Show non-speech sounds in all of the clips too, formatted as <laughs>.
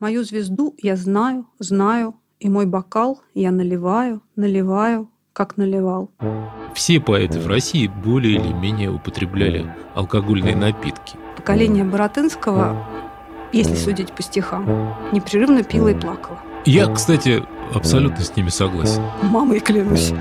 Мою звезду я знаю, знаю, и мой бокал я наливаю, наливаю, как наливал. Все поэты в России более или менее употребляли алкогольные напитки. Поколение Боротынского, если судить по стихам, непрерывно пило и плакало. Я, кстати, абсолютно с ними согласен. Мамой клянусь.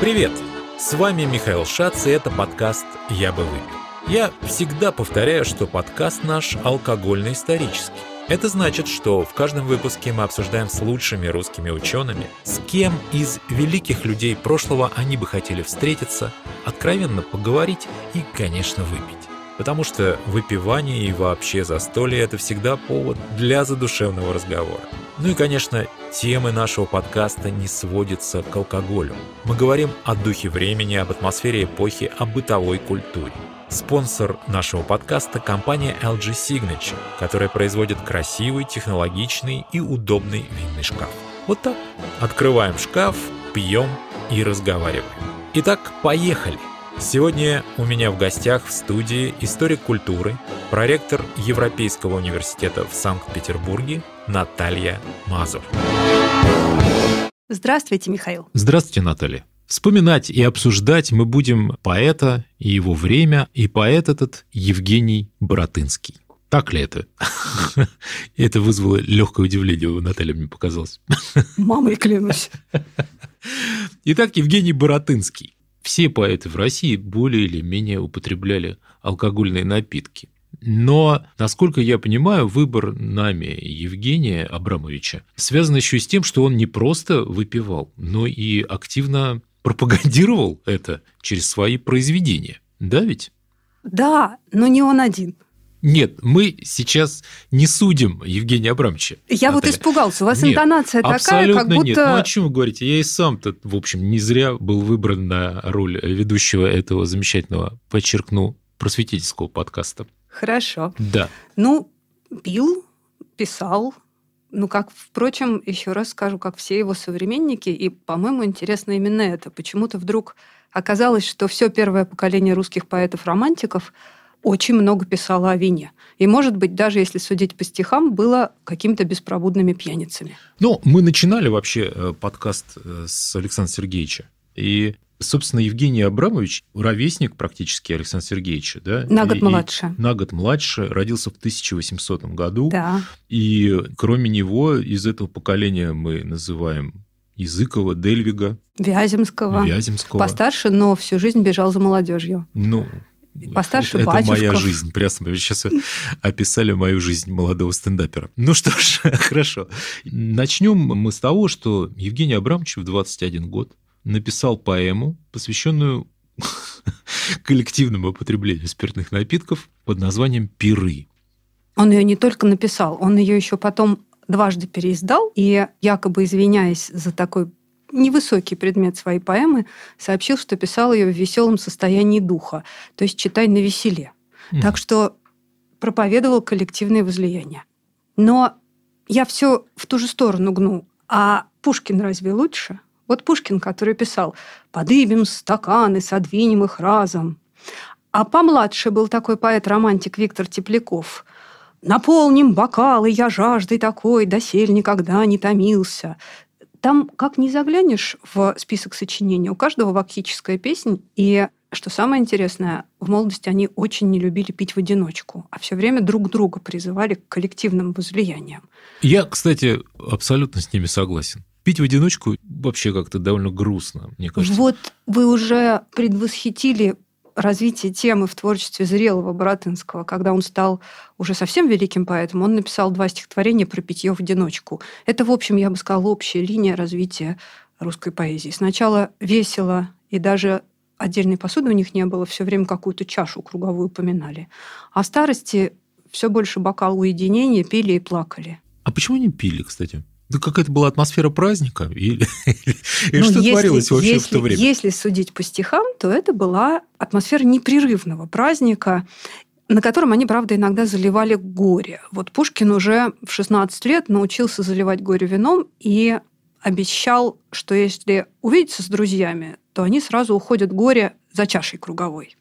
Привет! С вами Михаил Шац, и это подкаст «Я бы выпил». Я всегда повторяю, что подкаст наш алкогольно-исторический. Это значит, что в каждом выпуске мы обсуждаем с лучшими русскими учеными, с кем из великих людей прошлого они бы хотели встретиться, откровенно поговорить и, конечно, выпить. Потому что выпивание и вообще застолье – это всегда повод для задушевного разговора. Ну и, конечно, темы нашего подкаста не сводятся к алкоголю. Мы говорим о духе времени, об атмосфере эпохи, о бытовой культуре. Спонсор нашего подкаста – компания LG Signature, которая производит красивый, технологичный и удобный винный шкаф. Вот так. Открываем шкаф, пьем и разговариваем. Итак, поехали! Сегодня у меня в гостях в студии историк культуры, проректор Европейского университета в Санкт-Петербурге Наталья Мазур. Здравствуйте, Михаил. Здравствуйте, Наталья. Вспоминать и обсуждать мы будем поэта и его время, и поэт этот Евгений Боротынский. Так ли это? <laughs> Это вызвало легкое удивление у Натальи, мне показалось. <laughs> Мамой клянусь. Итак, Евгений Боротынский. Все поэты в России более или менее употребляли алкогольные напитки. Но, насколько я понимаю, выбор нами Евгения Абрамовича связан еще и с тем, что он не просто выпивал, но и активно пропагандировал это через свои произведения. Да ведь? Да, но не он один. Нет, мы сейчас не судим Евгения Абрамовича. Я Наталья. вот испугался. У вас нет, интонация такая, как будто... нет. Ну, о чем вы говорите? Я и сам-то, в общем, не зря был выбран на роль ведущего этого замечательного, подчеркну, просветительского подкаста. Хорошо. Да. Ну, пил, писал, ну, как, впрочем, еще раз скажу, как все его современники, и, по-моему, интересно именно это. Почему-то вдруг оказалось, что все первое поколение русских поэтов-романтиков очень много писало о вине. И, может быть, даже если судить по стихам, было какими-то беспробудными пьяницами. Ну, мы начинали вообще э, подкаст э, с Александра Сергеевича. И Собственно, Евгений Абрамович, ровесник практически Александра Сергеевича, да? На год и, младше. И на год младше, родился в 1800 году. Да. И кроме него из этого поколения мы называем Языкова, Дельвига. Вяземского. Вяземского. Постарше, но всю жизнь бежал за молодежью. Ну, Постарше это батюшков. моя жизнь. Прясно, вы сейчас описали мою жизнь молодого стендапера. Ну что ж, <laughs> хорошо. Начнем мы с того, что Евгений Абрамович в 21 год написал поэму, посвященную <laughs> коллективному употреблению спиртных напитков под названием «Пиры». Он ее не только написал, он ее еще потом дважды переиздал, и якобы извиняясь за такой невысокий предмет своей поэмы, сообщил, что писал ее в веселом состоянии духа, то есть читай на веселе. Mm. Так что проповедовал коллективное возлияние. Но я все в ту же сторону гну. А Пушкин разве лучше? Вот Пушкин, который писал «Подыбим стаканы, содвинем их разом». А помладше был такой поэт-романтик Виктор Тепляков. «Наполним бокалы, я жаждой такой, досель никогда не томился». Там, как не заглянешь в список сочинений, у каждого вакхическая песня, и что самое интересное, в молодости они очень не любили пить в одиночку, а все время друг друга призывали к коллективным возлияниям. Я, кстати, абсолютно с ними согласен. Пить в одиночку вообще как-то довольно грустно, мне кажется. Вот вы уже предвосхитили развитие темы в творчестве зрелого Боротынского, когда он стал уже совсем великим поэтом, он написал два стихотворения про питье в одиночку. Это, в общем, я бы сказала, общая линия развития русской поэзии. Сначала весело, и даже отдельной посуды у них не было, все время какую-то чашу круговую упоминали. А в старости все больше бокал уединения, пили и плакали. А почему не пили, кстати? Да какая-то была атмосфера праздника? <laughs> Или, или Ну, что если- творилось вообще если, в то время? Если судить по стихам, то это была атмосфера непрерывного праздника, на котором они, правда, иногда заливали горе. Вот Пушкин уже в 16 лет научился заливать горе вином и обещал, что если увидеться с друзьями, то они сразу уходят горе за чашей круговой.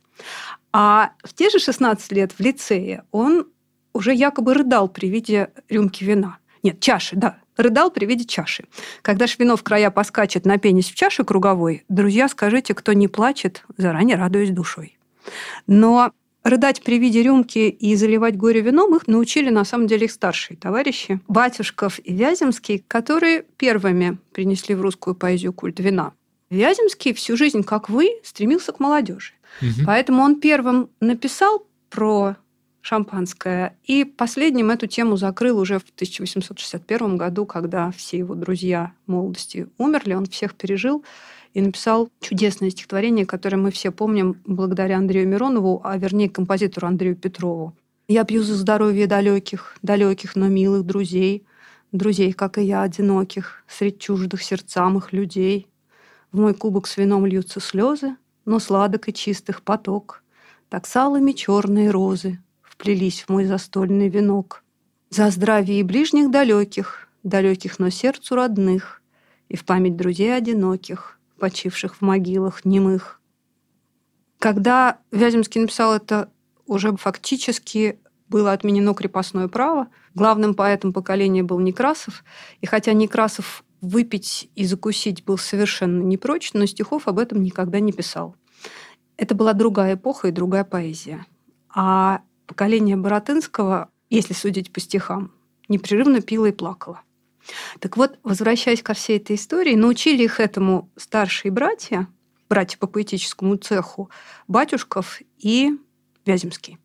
А в те же 16 лет в лицее он уже якобы рыдал при виде рюмки вина. Нет, чаши, да, рыдал при виде чаши. Когда ж вино в края поскачет на пенись в чаше круговой, друзья, скажите, кто не плачет, заранее радуясь душой. Но рыдать при виде рюмки и заливать горе вином их научили на самом деле их старшие товарищи, Батюшков и Вяземский, которые первыми принесли в русскую поэзию культ вина. Вяземский всю жизнь, как вы, стремился к молодежи. Угу. Поэтому он первым написал про шампанское. И последним эту тему закрыл уже в 1861 году, когда все его друзья молодости умерли, он всех пережил и написал чудесное стихотворение, которое мы все помним благодаря Андрею Миронову, а вернее композитору Андрею Петрову. «Я пью за здоровье далеких, далеких, но милых друзей, друзей, как и я, одиноких, средь чуждых сердцам их людей. В мой кубок с вином льются слезы, но сладок и чистых поток, так салами черные розы вплелись в мой застольный венок. За здравие и ближних далеких, далеких, но сердцу родных, и в память друзей одиноких, почивших в могилах немых. Когда Вяземский написал это, уже фактически было отменено крепостное право. Главным поэтом поколения был Некрасов. И хотя Некрасов выпить и закусить был совершенно не прочь, но стихов об этом никогда не писал. Это была другая эпоха и другая поэзия. А поколение Боротынского, если судить по стихам, непрерывно пило и плакало. Так вот, возвращаясь ко всей этой истории, научили их этому старшие братья, братья по поэтическому цеху, Батюшков и Вяземский.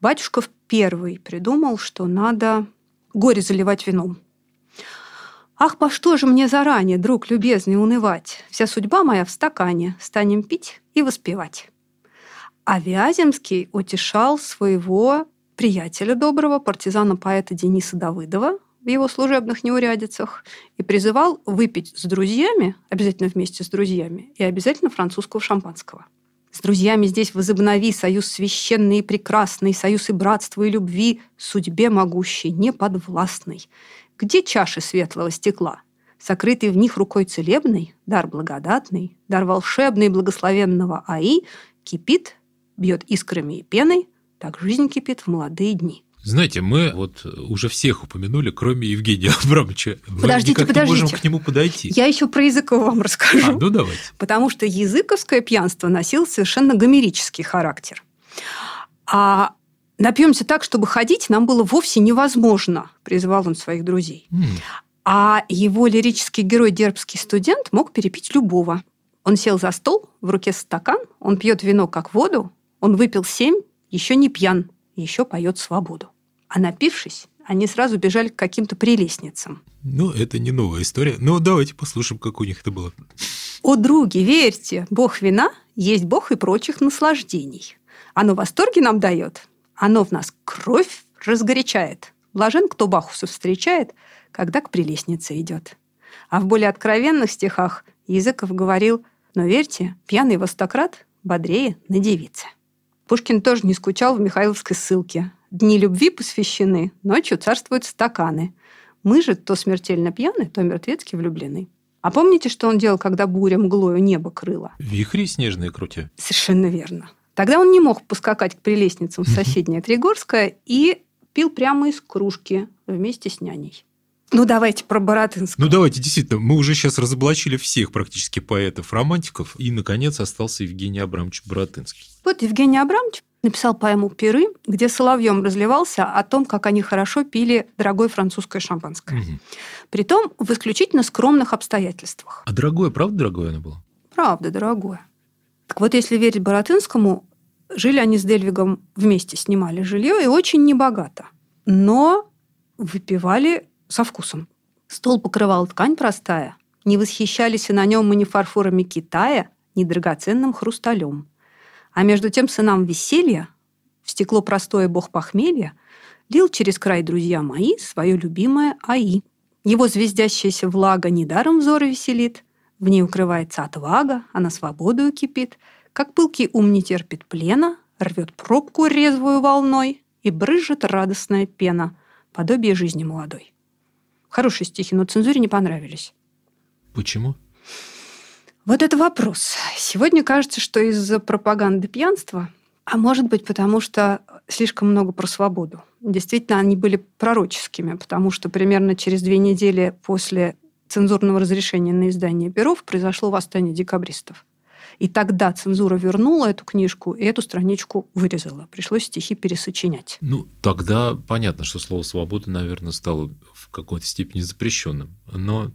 Батюшков первый придумал, что надо горе заливать вином. «Ах, по что же мне заранее, друг любезный, унывать? Вся судьба моя в стакане, станем пить и воспевать». А Вяземский утешал своего приятеля доброго, партизана-поэта Дениса Давыдова, в его служебных неурядицах и призывал выпить с друзьями, обязательно вместе с друзьями, и обязательно французского шампанского. С друзьями здесь возобнови союз священный и прекрасный, союз и братства, и любви, судьбе могущей, неподвластный. Где чаши светлого стекла? Сокрытый в них рукой целебной, дар благодатный, дар волшебный благословенного Аи, кипит, бьет искрами и пеной, так жизнь кипит в молодые дни. Знаете, мы вот уже всех упомянули, кроме Евгения <laughs> Абрамовича. Мы подождите, подождите. не можем к нему подойти. Я еще про Языкова вам расскажу. А, ну давайте. Потому что языковское пьянство носило совершенно гомерический характер. А напьемся так, чтобы ходить, нам было вовсе невозможно, призывал он своих друзей. Mm. А его лирический герой, дербский студент, мог перепить любого. Он сел за стол, в руке стакан, он пьет вино как воду, он выпил семь, еще не пьян, еще поет свободу. А напившись, они сразу бежали к каким-то прелестницам. Ну, это не новая история. Но давайте послушаем, как у них это было. О, други, верьте, бог вина есть бог и прочих наслаждений. Оно восторги нам дает, оно в нас кровь разгорячает. Блажен, кто Бахуса встречает, когда к прелестнице идет. А в более откровенных стихах Языков говорил, но верьте, пьяный востократ бодрее на девице. Пушкин тоже не скучал в Михайловской ссылке. Дни любви посвящены, ночью царствуют стаканы. Мы же то смертельно пьяны, то мертвецки влюблены. А помните, что он делал, когда буря мглою небо крыла? Вихри снежные крутя. Совершенно верно. Тогда он не мог поскакать к прелестницам в <laughs> соседнее Тригорское и пил прямо из кружки вместе с няней. Ну, давайте про Боротынского. Ну, давайте, действительно, мы уже сейчас разоблачили всех практически поэтов-романтиков, и, наконец, остался Евгений Абрамович Боротынский. Вот Евгений Абрамович написал поэму «Пиры», где соловьем разливался о том, как они хорошо пили дорогое французское шампанское. Угу. Притом в исключительно скромных обстоятельствах. А дорогое, правда дорогое оно было? Правда, дорогое. Так вот, если верить Боротынскому, жили они с Дельвигом вместе, снимали жилье, и очень небогато. Но выпивали со вкусом. Стол покрывал ткань простая. Не восхищались и на нем и ни фарфорами Китая, ни драгоценным хрусталем. А между тем сынам веселья, в стекло простое бог похмелья, лил через край, друзья мои, свое любимое АИ. Его звездящаяся влага недаром взоры веселит, в ней укрывается отвага, а на свободу кипит, как пылкий ум не терпит плена, рвет пробку резвую волной и брызжет радостная пена, подобие жизни молодой. Хорошие стихи, но цензуре не понравились. Почему? Вот это вопрос. Сегодня кажется, что из-за пропаганды пьянства, а может быть потому, что слишком много про свободу. действительно они были пророческими, потому что примерно через две недели после цензурного разрешения на издание перов произошло восстание декабристов. И тогда цензура вернула эту книжку и эту страничку вырезала. Пришлось стихи пересочинять. Ну, тогда понятно, что слово «свобода», наверное, стало в какой-то степени запрещенным. Но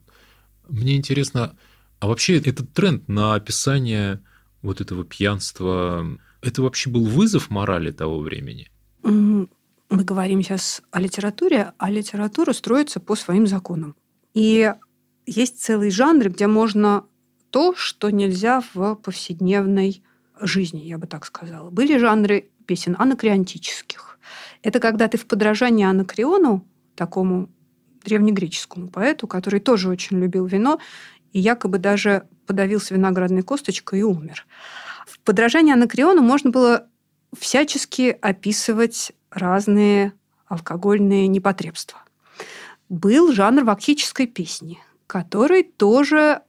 мне интересно, а вообще этот тренд на описание вот этого пьянства, это вообще был вызов морали того времени? Мы говорим сейчас о литературе, а литература строится по своим законам. И есть целый жанр, где можно то, что нельзя в повседневной жизни, я бы так сказала. Были жанры песен анакреонтических. Это когда ты в подражании анакреону, такому древнегреческому поэту, который тоже очень любил вино и якобы даже подавился виноградной косточкой и умер. В подражании анакреону можно было всячески описывать разные алкогольные непотребства. Был жанр вакхической песни, который тоже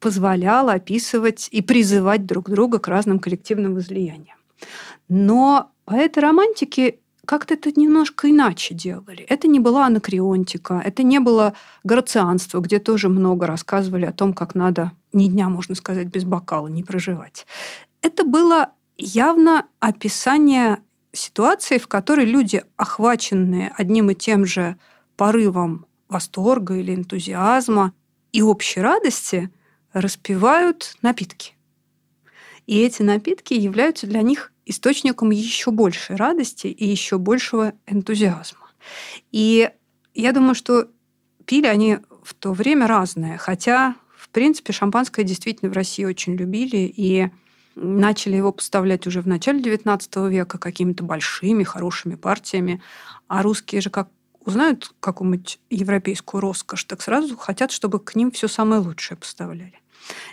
позволял описывать и призывать друг друга к разным коллективным возлияниям. Но поэты романтики как-то это немножко иначе делали. Это не была анакреонтика, это не было грацианство, где тоже много рассказывали о том, как надо ни дня, можно сказать, без бокала не проживать. Это было явно описание ситуации, в которой люди, охваченные одним и тем же порывом восторга или энтузиазма и общей радости – распивают напитки. И эти напитки являются для них источником еще большей радости и еще большего энтузиазма. И я думаю, что пили они в то время разное, хотя, в принципе, шампанское действительно в России очень любили, и начали его поставлять уже в начале XIX века какими-то большими, хорошими партиями, а русские же как узнают какую-нибудь европейскую роскошь, так сразу хотят, чтобы к ним все самое лучшее поставляли.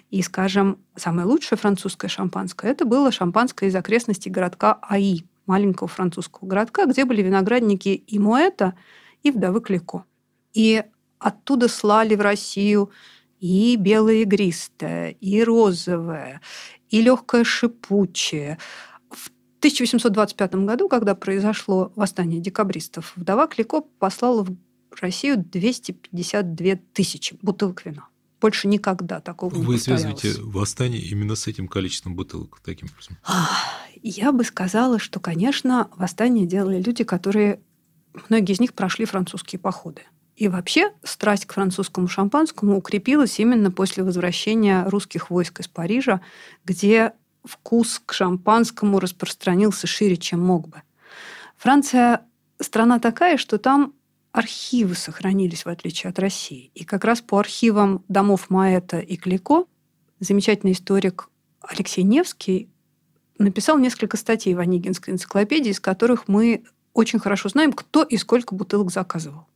И, скажем, самое лучшее французское шампанское – это было шампанское из окрестностей городка Аи, маленького французского городка, где были виноградники и Муэта, и вдовы Клико. И оттуда слали в Россию и белое игристое, и розовое, и легкое шипучее. В 1825 году, когда произошло восстание декабристов, вдова Клико послала в Россию 252 тысячи бутылок вина. Больше никогда такого Вы не связываете восстание именно с этим количеством бутылок, таким образом? Я бы сказала, что, конечно, восстание делали люди, которые... Многие из них прошли французские походы. И вообще страсть к французскому шампанскому укрепилась именно после возвращения русских войск из Парижа, где вкус к шампанскому распространился шире, чем мог бы. Франция страна такая, что там архивы сохранились, в отличие от России. И как раз по архивам домов Маэта и Клико замечательный историк Алексей Невский написал несколько статей в Онегинской энциклопедии, из которых мы очень хорошо знаем, кто и сколько бутылок заказывал.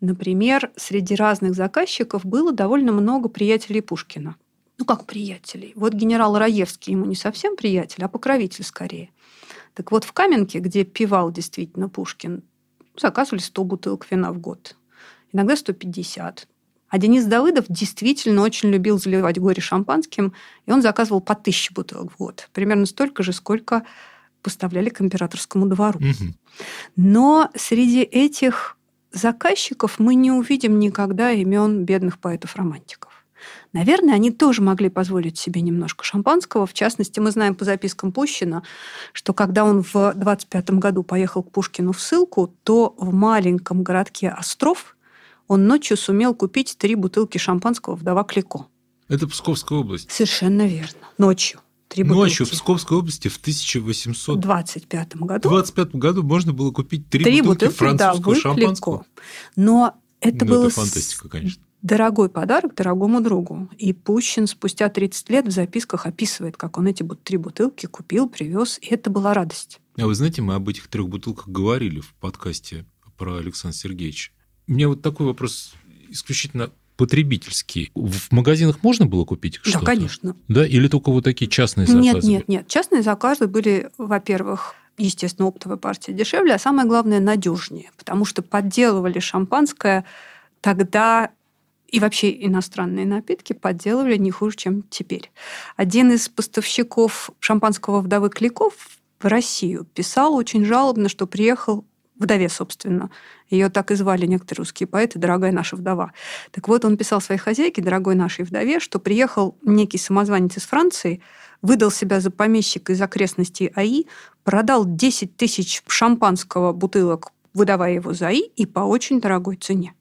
Например, среди разных заказчиков было довольно много приятелей Пушкина. Ну, как приятелей? Вот генерал Раевский ему не совсем приятель, а покровитель скорее. Так вот, в Каменке, где пивал действительно Пушкин, заказывали 100 бутылок вина в год. Иногда 150. А Денис Давыдов действительно очень любил заливать горе шампанским, и он заказывал по тысяче бутылок в год. Примерно столько же, сколько поставляли к императорскому двору. Угу. Но среди этих заказчиков мы не увидим никогда имен бедных поэтов-романтиков. Наверное, они тоже могли позволить себе немножко шампанского. В частности, мы знаем по запискам Пущина, что когда он в 25 году поехал к Пушкину в ссылку, то в маленьком городке Остров он ночью сумел купить три бутылки шампанского «Вдова Клико». Это Псковская область. Совершенно верно. Ночью. Три Ночью в Псковской области в 1825 году. 25 году можно было купить три, три бутылки, бутылки французского да, шампанского. Но это ну, было это фантастика, конечно дорогой подарок дорогому другу. И Пущин спустя 30 лет в записках описывает, как он эти три бутылки купил, привез, и это была радость. А вы знаете, мы об этих трех бутылках говорили в подкасте про Александра Сергеевича. У меня вот такой вопрос исключительно потребительский. В магазинах можно было купить что-то? Да, конечно. Да? Или только вот такие частные заказы? Нет, нет, нет. Частные заказы были, во-первых, естественно, оптовая партия дешевле, а самое главное, надежнее, потому что подделывали шампанское тогда и вообще иностранные напитки подделывали не хуже, чем теперь. Один из поставщиков шампанского вдовы Кликов в Россию писал очень жалобно, что приехал вдове, собственно. Ее так и звали некоторые русские поэты «Дорогая наша вдова». Так вот, он писал своей хозяйке, дорогой нашей вдове, что приехал некий самозванец из Франции, выдал себя за помещика из окрестностей АИ, продал 10 тысяч шампанского бутылок, выдавая его за АИ, и по очень дорогой цене.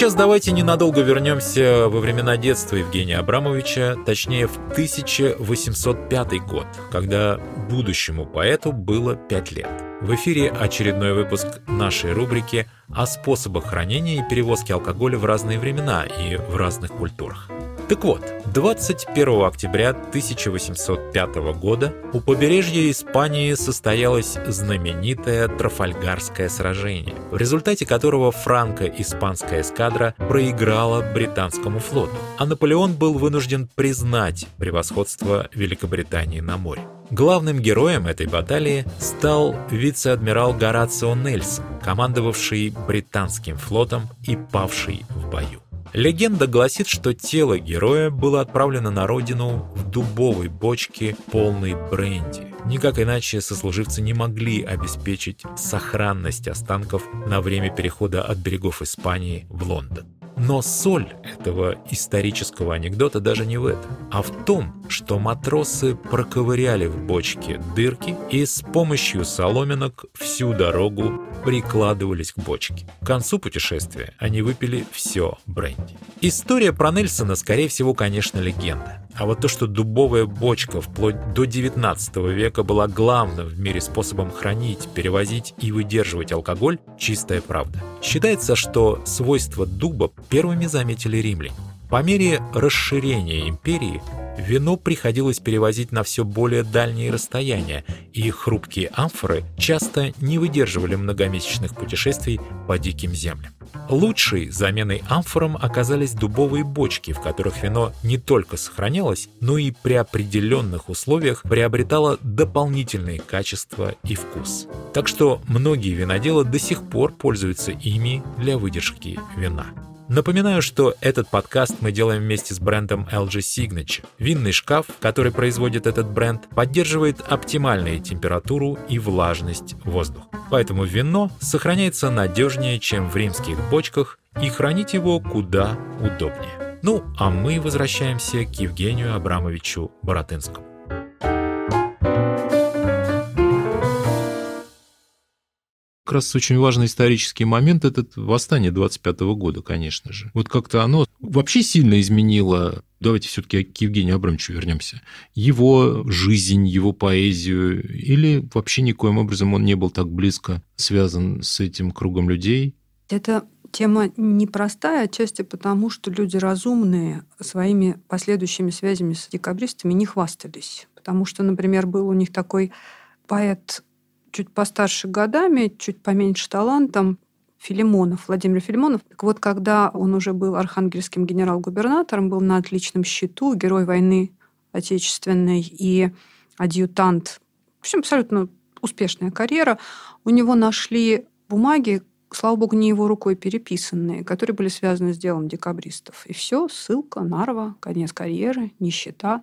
Сейчас давайте ненадолго вернемся во времена детства Евгения Абрамовича, точнее в 1805 год, когда будущему поэту было 5 лет. В эфире очередной выпуск нашей рубрики о способах хранения и перевозки алкоголя в разные времена и в разных культурах. Так вот, 21 октября 1805 года у побережья Испании состоялось знаменитое Трафальгарское сражение, в результате которого франко-испанская эскадра проиграла британскому флоту, а Наполеон был вынужден признать превосходство Великобритании на море. Главным героем этой баталии стал вице-адмирал Горацио Нельсон, командовавший британским флотом и павший в бою. Легенда гласит, что тело героя было отправлено на родину в дубовой бочке, полной бренди. Никак иначе сослуживцы не могли обеспечить сохранность останков на время перехода от берегов Испании в Лондон. Но соль этого исторического анекдота даже не в этом, а в том, что матросы проковыряли в бочке дырки и с помощью соломинок всю дорогу прикладывались к бочке. К концу путешествия они выпили все бренди. История про Нельсона, скорее всего, конечно, легенда. А вот то, что дубовая бочка вплоть до 19 века была главным в мире способом хранить, перевозить и выдерживать алкоголь, чистая правда. Считается, что свойства дуба первыми заметили римляне. По мере расширения империи вино приходилось перевозить на все более дальние расстояния, и хрупкие амфоры часто не выдерживали многомесячных путешествий по диким землям. Лучшей заменой амфорам оказались дубовые бочки, в которых вино не только сохранялось, но и при определенных условиях приобретало дополнительные качества и вкус. Так что многие виноделы до сих пор пользуются ими для выдержки вина. Напоминаю, что этот подкаст мы делаем вместе с брендом LG Signature. Винный шкаф, который производит этот бренд, поддерживает оптимальную температуру и влажность воздуха. Поэтому вино сохраняется надежнее, чем в римских бочках, и хранить его куда удобнее. Ну, а мы возвращаемся к Евгению Абрамовичу Боротынскому. Раз очень важный исторический момент – это восстание 25 года, конечно же. Вот как-то оно вообще сильно изменило давайте все-таки к Евгению Абрамовичу вернемся. Его жизнь, его поэзию, или вообще никоим образом он не был так близко связан с этим кругом людей? Это тема непростая, отчасти потому, что люди разумные своими последующими связями с декабристами не хвастались. Потому что, например, был у них такой поэт чуть постарше годами, чуть поменьше талантом, Филимонов, Владимир Филимонов. Так вот, когда он уже был архангельским генерал-губернатором, был на отличном счету, герой войны отечественной и адъютант. В общем, абсолютно успешная карьера. У него нашли бумаги, слава богу, не его рукой переписанные, которые были связаны с делом декабристов. И все, ссылка, Нарва, конец карьеры, нищета.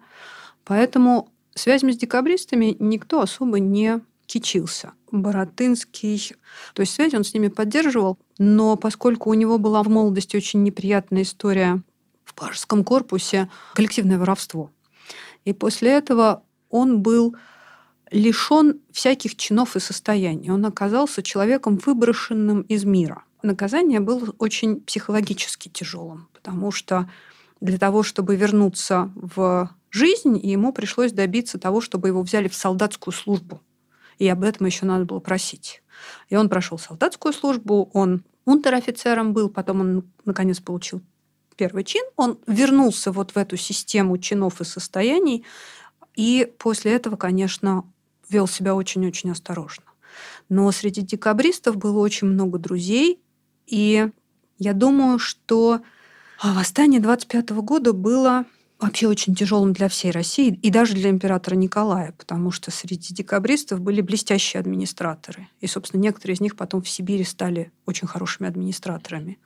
Поэтому связями с декабристами никто особо не кичился. Боротынский, то есть связь он с ними поддерживал, но поскольку у него была в молодости очень неприятная история в пажеском корпусе, коллективное воровство. И после этого он был лишен всяких чинов и состояний. Он оказался человеком, выброшенным из мира. Наказание было очень психологически тяжелым, потому что для того, чтобы вернуться в жизнь, ему пришлось добиться того, чтобы его взяли в солдатскую службу и об этом еще надо было просить. И он прошел солдатскую службу, он унтер-офицером был, потом он, наконец, получил первый чин, он вернулся вот в эту систему чинов и состояний, и после этого, конечно, вел себя очень-очень осторожно. Но среди декабристов было очень много друзей, и я думаю, что восстание 25 года было вообще очень тяжелым для всей России и даже для императора Николая, потому что среди декабристов были блестящие администраторы. И, собственно, некоторые из них потом в Сибири стали очень хорошими администраторами.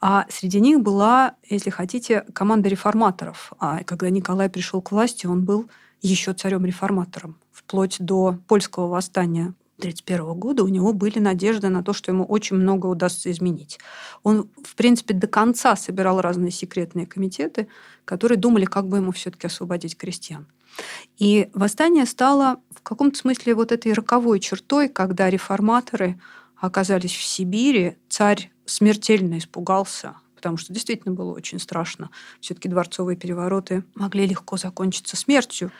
А среди них была, если хотите, команда реформаторов. А когда Николай пришел к власти, он был еще царем-реформатором, вплоть до польского восстания 1931 года у него были надежды на то, что ему очень много удастся изменить. Он, в принципе, до конца собирал разные секретные комитеты, которые думали, как бы ему все-таки освободить крестьян. И восстание стало в каком-то смысле вот этой роковой чертой, когда реформаторы оказались в Сибири, царь смертельно испугался, потому что действительно было очень страшно. Все-таки дворцовые перевороты могли легко закончиться смертью.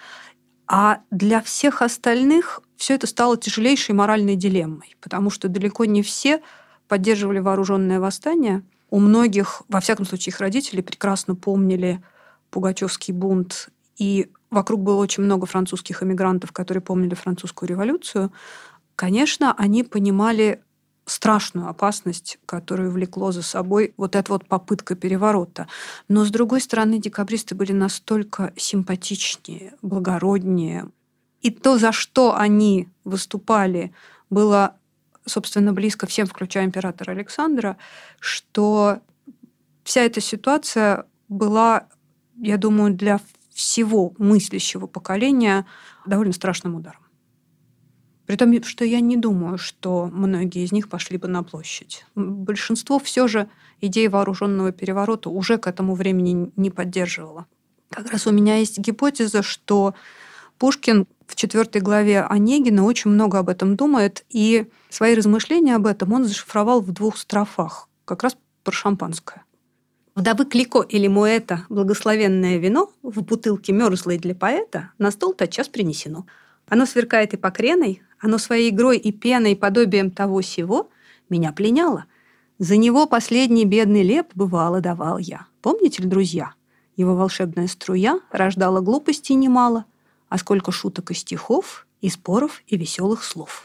А для всех остальных все это стало тяжелейшей моральной дилеммой, потому что далеко не все поддерживали вооруженное восстание. У многих, во всяком случае, их родители прекрасно помнили Пугачевский бунт, и вокруг было очень много французских эмигрантов, которые помнили французскую революцию. Конечно, они понимали страшную опасность, которую влекло за собой вот эта вот попытка переворота. Но, с другой стороны, декабристы были настолько симпатичнее, благороднее. И то, за что они выступали, было, собственно, близко всем, включая императора Александра, что вся эта ситуация была, я думаю, для всего мыслящего поколения довольно страшным ударом. При том, что я не думаю, что многие из них пошли бы на площадь. Большинство все же идеи вооруженного переворота уже к этому времени не поддерживало. Как раз у меня есть гипотеза, что Пушкин в четвертой главе Онегина очень много об этом думает, и свои размышления об этом он зашифровал в двух строфах, как раз про шампанское. Вдовы Клико или Муэта благословенное вино в бутылке мерзлой для поэта на стол тотчас принесено. Оно сверкает и покреной, оно своей игрой и пеной, подобием того сего, меня пленяло. За него последний бедный леп бывало давал я. Помните ли, друзья? Его волшебная струя рождала глупостей немало, а сколько шуток и стихов, и споров, и веселых слов.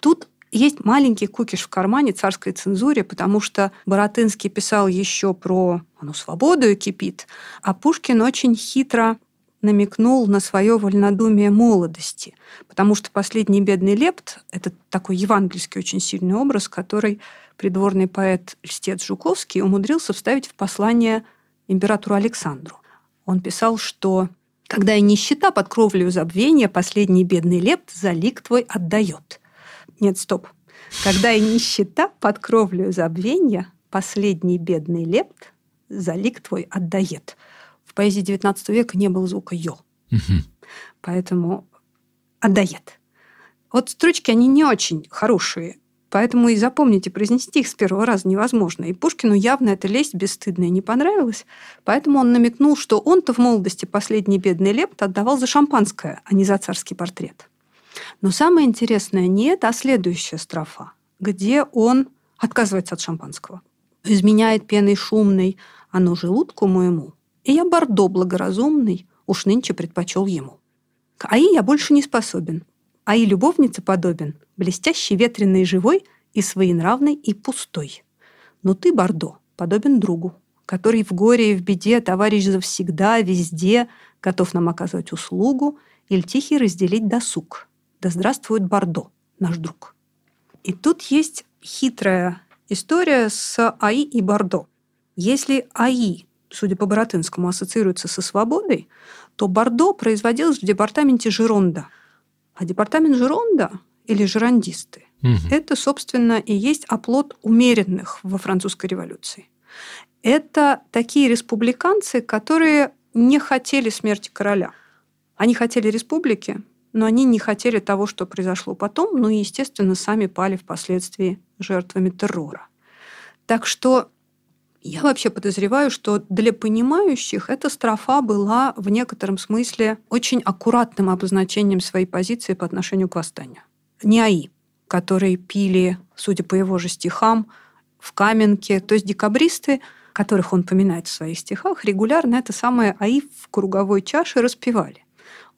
Тут есть маленький кукиш в кармане царской цензуре, потому что Боротынский писал еще про «оно свободу кипит», а Пушкин очень хитро намекнул на свое вольнодумие молодости, потому что последний бедный лепт – это такой евангельский очень сильный образ, который придворный поэт Льстец Жуковский умудрился вставить в послание императору Александру. Он писал, что «когда и нищета под кровлю забвения последний бедный лепт за лик твой отдает». Нет, стоп. Когда и нищета под кровлю забвения последний бедный лепт за лик твой отдает – поэзии XIX века не было звука «ё». Угу. Поэтому отдает. Вот строчки, они не очень хорошие, поэтому и запомнить и произнести их с первого раза невозможно. И Пушкину явно эта лесть бесстыдная не понравилась, поэтому он намекнул, что он-то в молодости последний бедный лепт отдавал за шампанское, а не за царский портрет. Но самое интересное не это, а следующая строфа, где он отказывается от шампанского. Изменяет пеной шумной, оно желудку моему и я Бордо благоразумный уж нынче предпочел ему. К Аи я больше не способен. Аи любовнице подобен, блестящий, ветреный и живой, и своенравный, и пустой. Но ты, Бордо, подобен другу, который в горе и в беде товарищ завсегда, везде, готов нам оказывать услугу или тихий разделить досуг. Да здравствует Бордо, наш друг. И тут есть хитрая история с АИ и Бордо. Если АИ судя по Боротынскому, ассоциируется со свободой, то Бордо производилось в департаменте Жиронда. А департамент Жиронда или жирандисты угу. это, собственно, и есть оплот умеренных во французской революции. Это такие республиканцы, которые не хотели смерти короля. Они хотели республики, но они не хотели того, что произошло потом, ну и, естественно, сами пали впоследствии жертвами террора. Так что я вообще подозреваю, что для понимающих эта строфа была в некотором смысле очень аккуратным обозначением своей позиции по отношению к восстанию. Не АИ, которые пили, судя по его же стихам, в Каменке. То есть декабристы, которых он поминает в своих стихах, регулярно это самое АИ в круговой чаше распевали.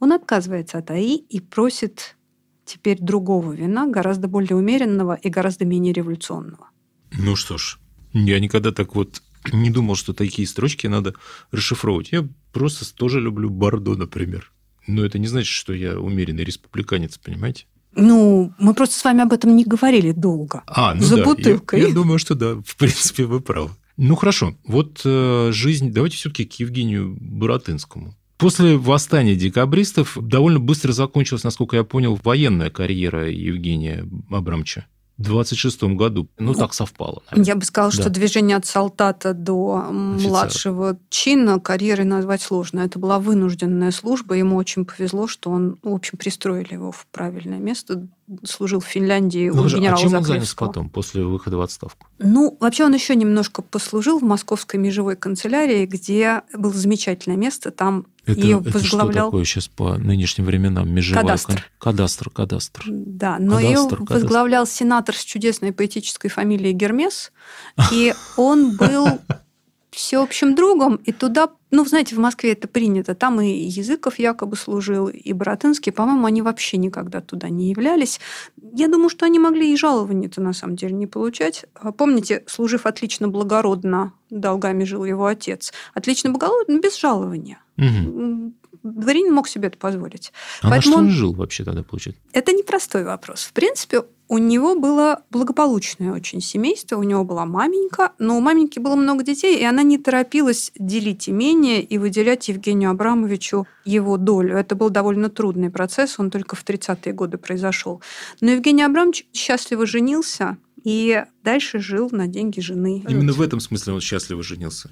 Он отказывается от АИ и просит теперь другого вина, гораздо более умеренного и гораздо менее революционного. Ну что ж, я никогда так вот <clears throat> не думал, что такие строчки надо расшифровывать. Я просто тоже люблю Бардо, например. Но это не значит, что я умеренный республиканец, понимаете? Ну, мы просто с вами об этом не говорили долго. А, ну За да, бутылкой. Я, я думаю, что да, в принципе, вы правы. Ну хорошо, вот э, жизнь. Давайте все-таки к Евгению Буратынскому. После восстания декабристов довольно быстро закончилась, насколько я понял, военная карьера Евгения Абрамовича. В 26 году. Ну, так совпало. наверное. Я бы сказала, что Да. движение от солдата до младшего чина карьерой назвать сложно. Это была вынужденная служба. Ему очень повезло, что он, в общем, пристроили его в правильное место. Служил в Финляндии Ну, у хорошо, а генерала чем он занялся потом, после выхода в отставку? Ну, вообще он еще немножко послужил в московской межевой канцелярии, где было замечательное место. Там Это, ее это что возглавлял такое сейчас по нынешним временам? Межевая Кадастр. Кадастр, кадастр. Да, но ее Кадастр, кадастр. возглавлял сенатор с чудесной поэтической фамилией Гермес, и он был всеобщим другом, и туда, ну, знаете, в Москве это принято, там и Языков якобы служил, и Боротынский, по-моему, они вообще никогда туда не являлись. Я думаю, что они могли и жалования-то на самом деле не получать. А Помните, служив отлично благородно, долгами жил его отец. Отлично благородно, без жалования. М, Дворянин мог себе это позволить. А на Поэтому что он- он жил вообще тогда, получается? Это непростой вопрос. В принципе, у него было благополучное очень семейство, у него была маменька, но у маменьки было много детей, и она не торопилась делить имение и выделять Евгению Абрамовичу его долю. Это был довольно трудный процесс, он только в 30-е годы произошел. Но Евгений Абрамович счастливо женился и дальше жил на деньги жены. Именно в этом смысле он счастливо женился.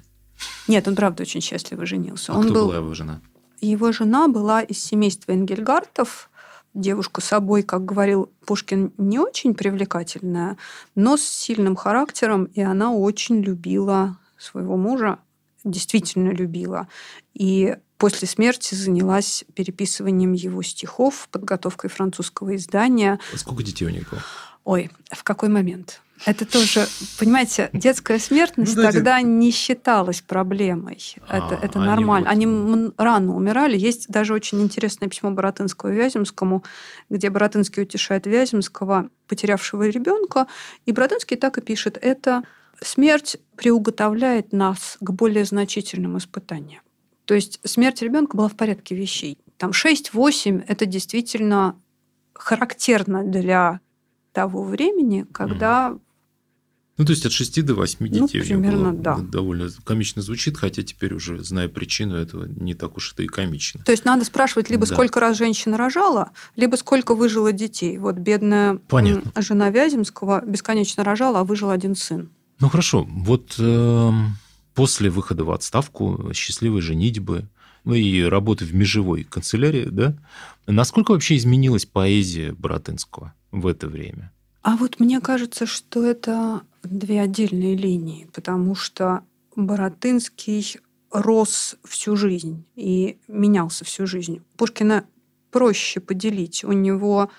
Нет, он правда очень счастливо женился. А он кто был... была его жена? Его жена была из семейства Энгельгартов. Девушка собой, как говорил Пушкин, не очень привлекательная, но с сильным характером, и она очень любила своего мужа, действительно любила. И после смерти занялась переписыванием его стихов, подготовкой французского издания. Сколько детей у них было? Ой, в какой момент? Это тоже, понимаете, детская смертность Ну, тогда не считалась проблемой. Это, А, это они нормально. вот- Они м- рано умирали. Есть даже очень интересное письмо Боротынского Вяземскому, где Боротынский утешает Вяземского, потерявшего ребенка. И Боротынский так и пишет. Это смерть приуготовляет нас к более значительным испытаниям. То есть смерть ребенка была в порядке вещей. Там 6-8 – это действительно характерно для того времени, когда Ну, то есть от 6 до 8 Ну, детей у него примерно, было. да. Довольно комично звучит, хотя теперь уже, зная причину этого, не так уж это и комично. То есть надо спрашивать либо Да. сколько раз женщина рожала, либо сколько выжило детей. Вот бедная Понятно. жена Вяземского бесконечно рожала, а выжил один сын. Ну, хорошо. Вот эм, после выхода в отставку, счастливой женитьбы, ну и работы в межевой канцелярии, да, насколько вообще изменилась поэзия Боротынского в это время? А вот мне кажется, что это две отдельные линии, потому что Боротынский рос всю жизнь и менялся всю жизнь. Пушкина проще поделить. У него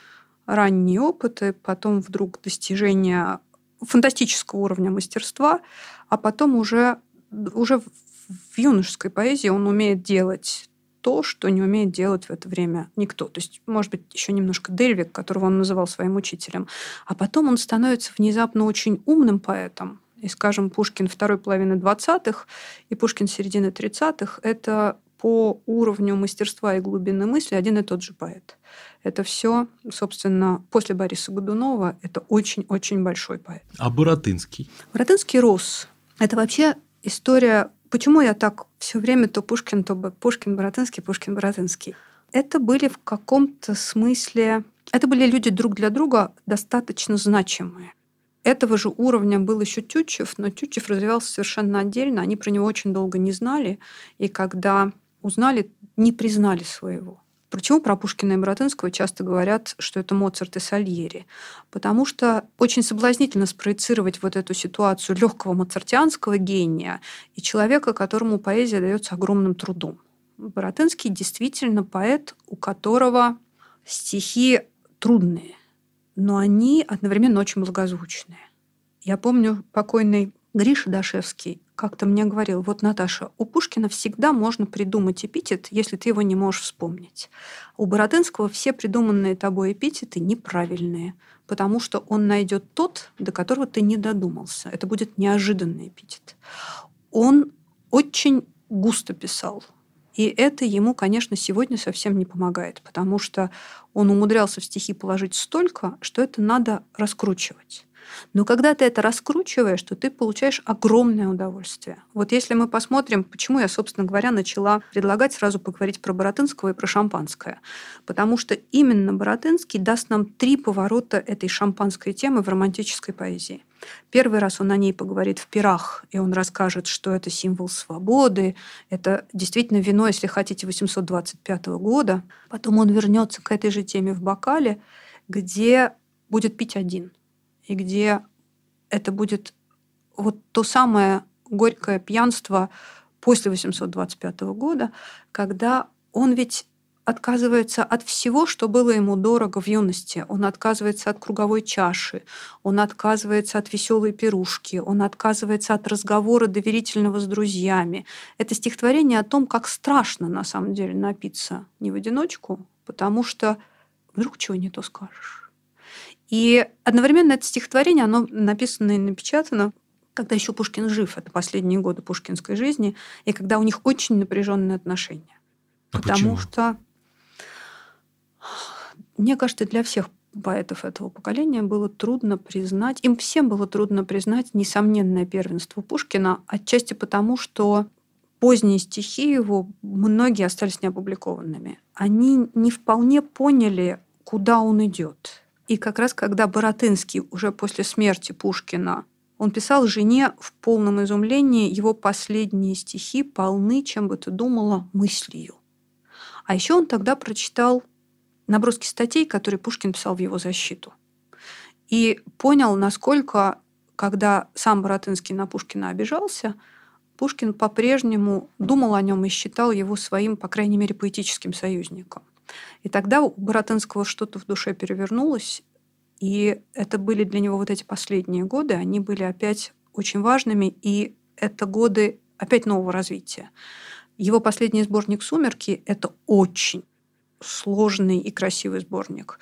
ранние опыты, потом вдруг достижения фантастического уровня мастерства, а потом уже, уже в юношеской поэзии он умеет делать то, что не умеет делать в это время никто. То есть, может быть, еще немножко Дельвик, которого он называл своим учителем. А потом он становится внезапно очень умным поэтом. И, скажем, Пушкин второй половины 20-х и Пушкин середины 30-х – это по уровню мастерства и глубины мысли один и тот же поэт. Это все, собственно, после Бориса Годунова, это очень-очень большой поэт. А Боротынский? Боротынский рос. Это вообще история... Почему я так все время то Пушкин, то Пушкин, Боротынский, Пушкин, Боротынский? Это были в каком-то смысле... Это были люди друг для друга достаточно значимые. Этого же уровня был еще Тютчев, но Тютчев развивался совершенно отдельно. Они про него очень долго не знали. И когда узнали, не признали своего. Почему про Пушкина и Боротынского часто говорят, что это Моцарт и Сальери? Потому что очень соблазнительно спроецировать вот эту ситуацию легкого моцартианского гения и человека, которому поэзия дается огромным трудом. Боротынский действительно поэт, у которого стихи трудные, но они одновременно очень благозвучные. Я помню покойный Гриша Дашевский как-то мне говорил, вот, Наташа, у Пушкина всегда можно придумать эпитет, если ты его не можешь вспомнить. У Боротынского все придуманные тобой эпитеты неправильные, потому что он найдет тот, до которого ты не додумался. Это будет неожиданный эпитет. он очень густо писал. И это ему, конечно, сегодня совсем не помогает, потому что он умудрялся в стихи положить столько, что это надо раскручивать. Но когда ты это раскручиваешь, то ты получаешь огромное удовольствие. Вот если мы посмотрим, почему я, собственно говоря, начала предлагать сразу поговорить про Боротынского и про шампанское. Потому что именно Боротынский даст нам три поворота этой шампанской темы в романтической поэзии. Первый раз он о ней поговорит в пирах, и он расскажет, что это символ свободы, это действительно вино, если хотите, 825 года. Потом он вернется к этой же теме в бокале, где будет пить один и где это будет вот то самое горькое пьянство после 825 года, когда он ведь отказывается от всего, что было ему дорого в юности. Он отказывается от круговой чаши, он отказывается от веселой пирушки, он отказывается от разговора доверительного с друзьями. Это стихотворение о том, как страшно на самом деле напиться не в одиночку, потому что вдруг чего не то скажешь. И одновременно это стихотворение, оно написано и напечатано, когда еще Пушкин жив, это последние годы пушкинской жизни, и когда у них очень напряженные отношения. А Потому почему? что, мне кажется, для всех поэтов этого поколения было трудно признать, им всем было трудно признать несомненное первенство Пушкина, отчасти потому, что поздние стихи его, многие остались неопубликованными. Они не вполне поняли, куда он идет. И как раз когда Боротынский уже после смерти Пушкина он писал жене в полном изумлении, его последние стихи полны, чем бы ты думала, мыслью. А еще он тогда прочитал наброски статей, которые Пушкин писал в его защиту. И понял, насколько, когда сам Боротынский на Пушкина обижался, Пушкин по-прежнему думал о нем и считал его своим, по крайней мере, поэтическим союзником. И тогда у Боротынского что-то в душе перевернулось, и это были для него вот эти последние годы, они были опять очень важными, и это годы опять нового развития. Его последний сборник «Сумерки» — это очень сложный и красивый сборник.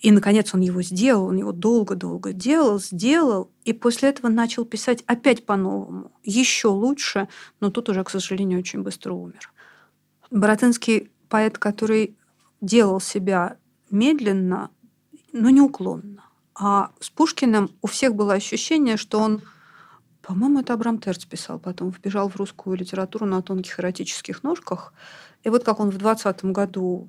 И, наконец, он его сделал, он его долго-долго делал, сделал, и после этого начал писать опять по-новому, еще лучше, но тут уже, к сожалению, очень быстро умер. Боротынский поэт, который делал себя медленно, но неуклонно. А с Пушкиным у всех было ощущение, что он, по-моему, это Абрам Терц писал потом, вбежал в русскую литературу на тонких эротических ножках. И вот как он в 20 году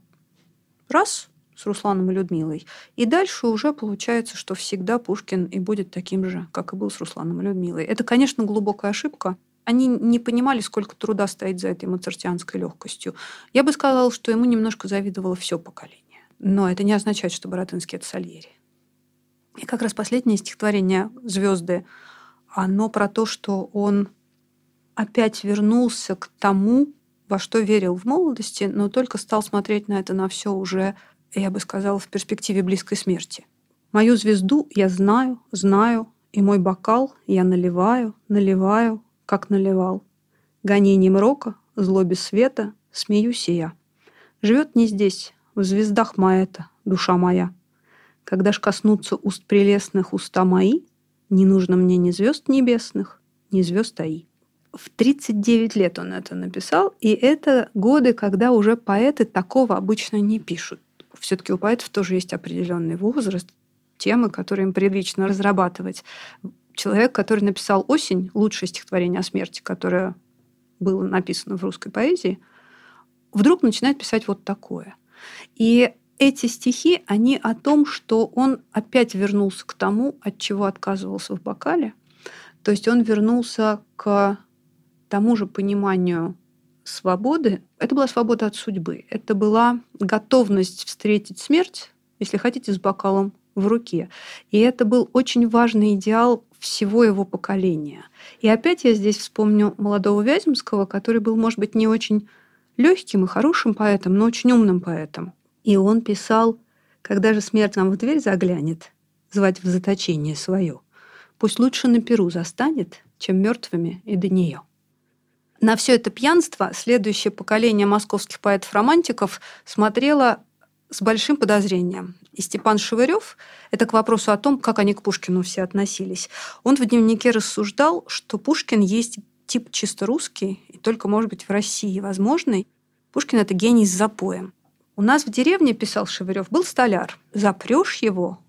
раз с Русланом и Людмилой. И дальше уже получается, что всегда Пушкин и будет таким же, как и был с Русланом и Людмилой. Это, конечно, глубокая ошибка. Они не понимали, сколько труда стоит за этой мацартианской легкостью. Я бы сказала, что ему немножко завидовало все поколение. Но это не означает, что Боротынский – это Сальери. И как раз последнее стихотворение «Звезды», оно про то, что он опять вернулся к тому, во что верил в молодости, но только стал смотреть на это на все уже, я бы сказала, в перспективе близкой смерти. Мою звезду я знаю, знаю, и мой бокал я наливаю, наливаю, как наливал. Гонением рока, злобе света, смеюсь и я. Живет не здесь, в звездах моя-то, душа моя. Когда ж коснутся уст прелестных уста мои, не нужно мне ни звезд небесных, ни звезд АИ. В 39 лет он это написал, и это годы, когда уже поэты такого обычно не пишут. Все-таки у поэтов тоже есть определенный возраст, темы, которые им прилично разрабатывать. Человек, который написал «Осень», лучшее стихотворение о смерти, которое было написано в русской поэзии, вдруг начинает писать вот такое – и эти стихи, они о том, что он опять вернулся к тому, от чего отказывался в бокале. То есть он вернулся к тому же пониманию свободы. Это была свобода от судьбы. Это была готовность встретить смерть, если хотите, с бокалом в руке. И это был очень важный идеал всего его поколения. И опять я здесь вспомню молодого Вяземского, который был, может быть, не очень легким и хорошим поэтом, но очень умным поэтом. И он писал, когда же смерть нам в дверь заглянет, звать в заточение свое, пусть лучше на перу застанет, чем мертвыми и до нее. На все это пьянство следующее поколение московских поэтов-романтиков смотрело с большим подозрением. И Степан Шевырев, это к вопросу о том, как они к Пушкину все относились, он в дневнике рассуждал, что Пушкин есть тип чисто русский, и только, может быть, в России возможный. Пушкин – это гений с запоем. У нас в деревне, писал Шевырев, был столяр. Запрешь его,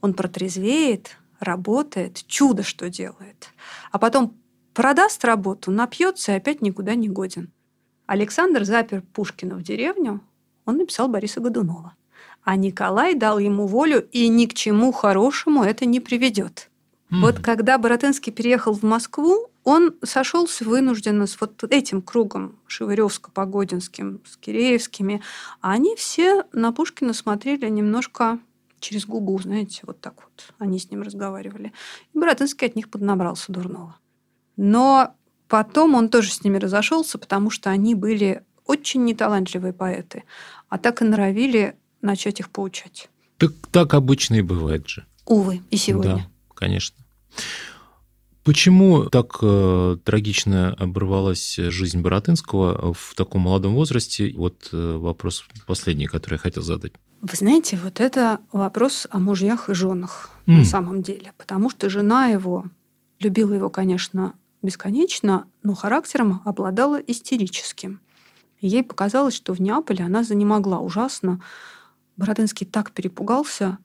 он протрезвеет, работает, чудо что делает. А потом продаст работу, напьется и опять никуда не годен. Александр запер Пушкина в деревню, он написал Бориса Годунова. А Николай дал ему волю, и ни к чему хорошему это не приведет. Mm. Вот когда Боротынский переехал в Москву, он сошелся вынужденно с вот этим кругом Шевыревско-Погодинским, с Киреевскими. А они все на Пушкина смотрели немножко через губу, знаете, вот так вот. Они с ним разговаривали. И Боротынский от них поднабрался дурного. Но потом он тоже с ними разошелся, потому что они были очень неталантливые поэты, а так и норовили начать их поучать. Так, так обычно и бывает же. Увы, и сегодня. Да, конечно. Почему так э, трагично оборвалась жизнь Боротынского в таком молодом возрасте? Вот э, вопрос последний, который я хотел задать. Вы знаете, вот это вопрос о мужьях и женах mm. на самом деле. Потому что жена его любила его, конечно, бесконечно, но характером обладала истерическим. Ей показалось, что в Неаполе она занемогла ужасно, Бородынский так перепугался,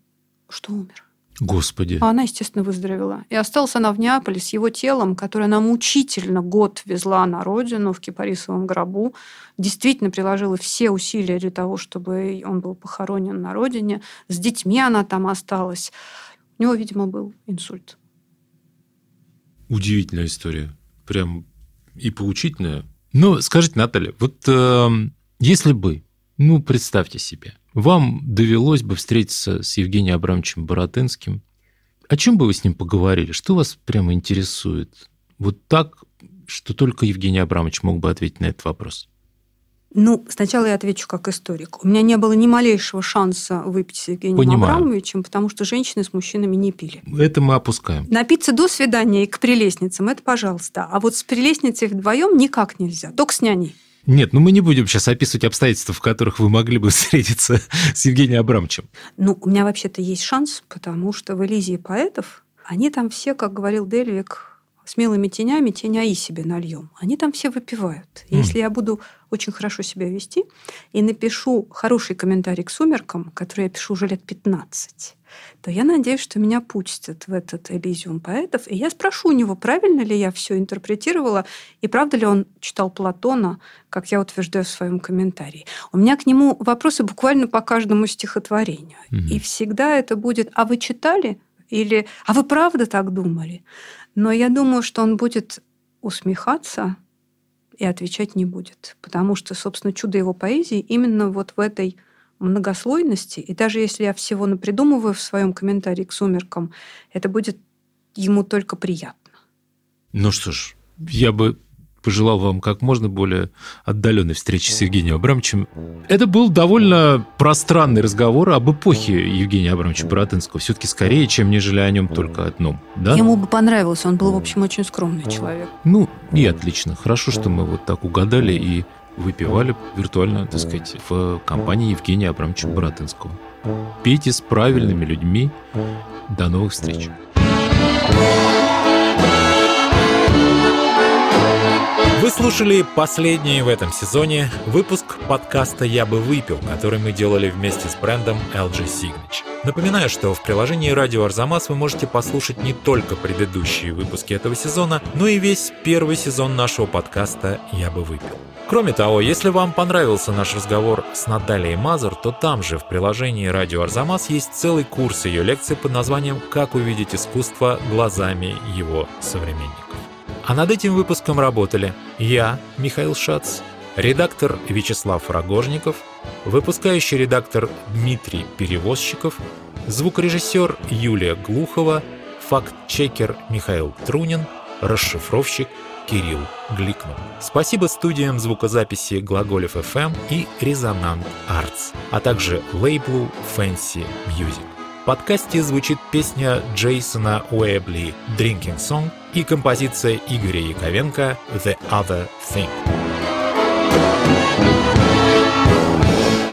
что умер. Господи. А она, естественно, выздоровела. И осталась она в Неаполе с его телом, которое она мучительно год везла на родину в кипарисовом гробу. Действительно приложила все усилия для того, чтобы он был похоронен на родине. С детьми она там осталась. У него, видимо, был инсульт. Удивительная история. Прям и поучительная. Но скажите, Наталья, вот э, если бы, ну, представьте себе, вам довелось бы встретиться с Евгением Абрамовичем Боротынским. О чем бы вы с ним поговорили? Что вас прямо интересует? Вот так, что только Евгений Абрамович мог бы ответить на этот вопрос. Ну, сначала я отвечу как историк. У меня не было ни малейшего шанса выпить с Евгением Понимаю. Абрамовичем, потому что женщины с мужчинами не пили. Это мы опускаем. Напиться до свидания и к прелестницам – это пожалуйста. А вот с прелестницей вдвоем никак нельзя, только с няней. Нет, ну мы не будем сейчас описывать обстоятельства, в которых вы могли бы <laughs> встретиться с Евгением Абрамовичем. Ну, у меня вообще-то есть шанс, потому что в Элизии поэтов они там все, как говорил Дельвик, смелыми тенями теняи себе нальем. Они там все выпивают. Mm. Если я буду очень хорошо себя вести и напишу хороший комментарий к «Сумеркам», который я пишу уже лет 15, то я надеюсь, что меня пустят в этот Элизиум поэтов, и я спрошу у него, правильно ли я все интерпретировала, и правда ли он читал Платона, как я утверждаю в своем комментарии. У меня к нему вопросы буквально по каждому стихотворению. Mm-hmm. И всегда это будет «А вы читали?» или «А вы правда так думали?» Но я думаю, что он будет усмехаться и отвечать не будет. Потому что, собственно, чудо его поэзии именно вот в этой многослойности. И даже если я всего напридумываю в своем комментарии к «Сумеркам», это будет ему только приятно. Ну что ж, я бы пожелал вам как можно более отдаленной встречи с Евгением Абрамовичем. Это был довольно пространный разговор об эпохе Евгения Абрамовича Боротынского. Все-таки скорее, чем нежели о нем только одном. Да? Ему бы понравилось. Он был, в общем, очень скромный человек. Ну, и отлично. Хорошо, что мы вот так угадали и выпивали виртуально, так сказать, в компании Евгения Абрамовича Боротынского. Пейте с правильными людьми. До новых встреч. Вы слушали последний в этом сезоне выпуск подкаста «Я бы выпил», который мы делали вместе с брендом LG Signage. Напоминаю, что в приложении «Радио Арзамас» вы можете послушать не только предыдущие выпуски этого сезона, но и весь первый сезон нашего подкаста «Я бы выпил». Кроме того, если вам понравился наш разговор с Натальей Мазур, то там же в приложении «Радио Арзамас» есть целый курс ее лекций под названием «Как увидеть искусство глазами его современников». А над этим выпуском работали я, Михаил Шац, редактор Вячеслав Рогожников, выпускающий редактор Дмитрий Перевозчиков, звукорежиссер Юлия Глухова, факт-чекер Михаил Трунин, расшифровщик Кирилл Гликнов. Спасибо студиям звукозаписи Глаголев FM и Резонант Arts, а также лейблу Fancy Music. В подкасте звучит песня Джейсона Уэбли «Drinking Song» и композиция Игоря Яковенко «The Other Thing».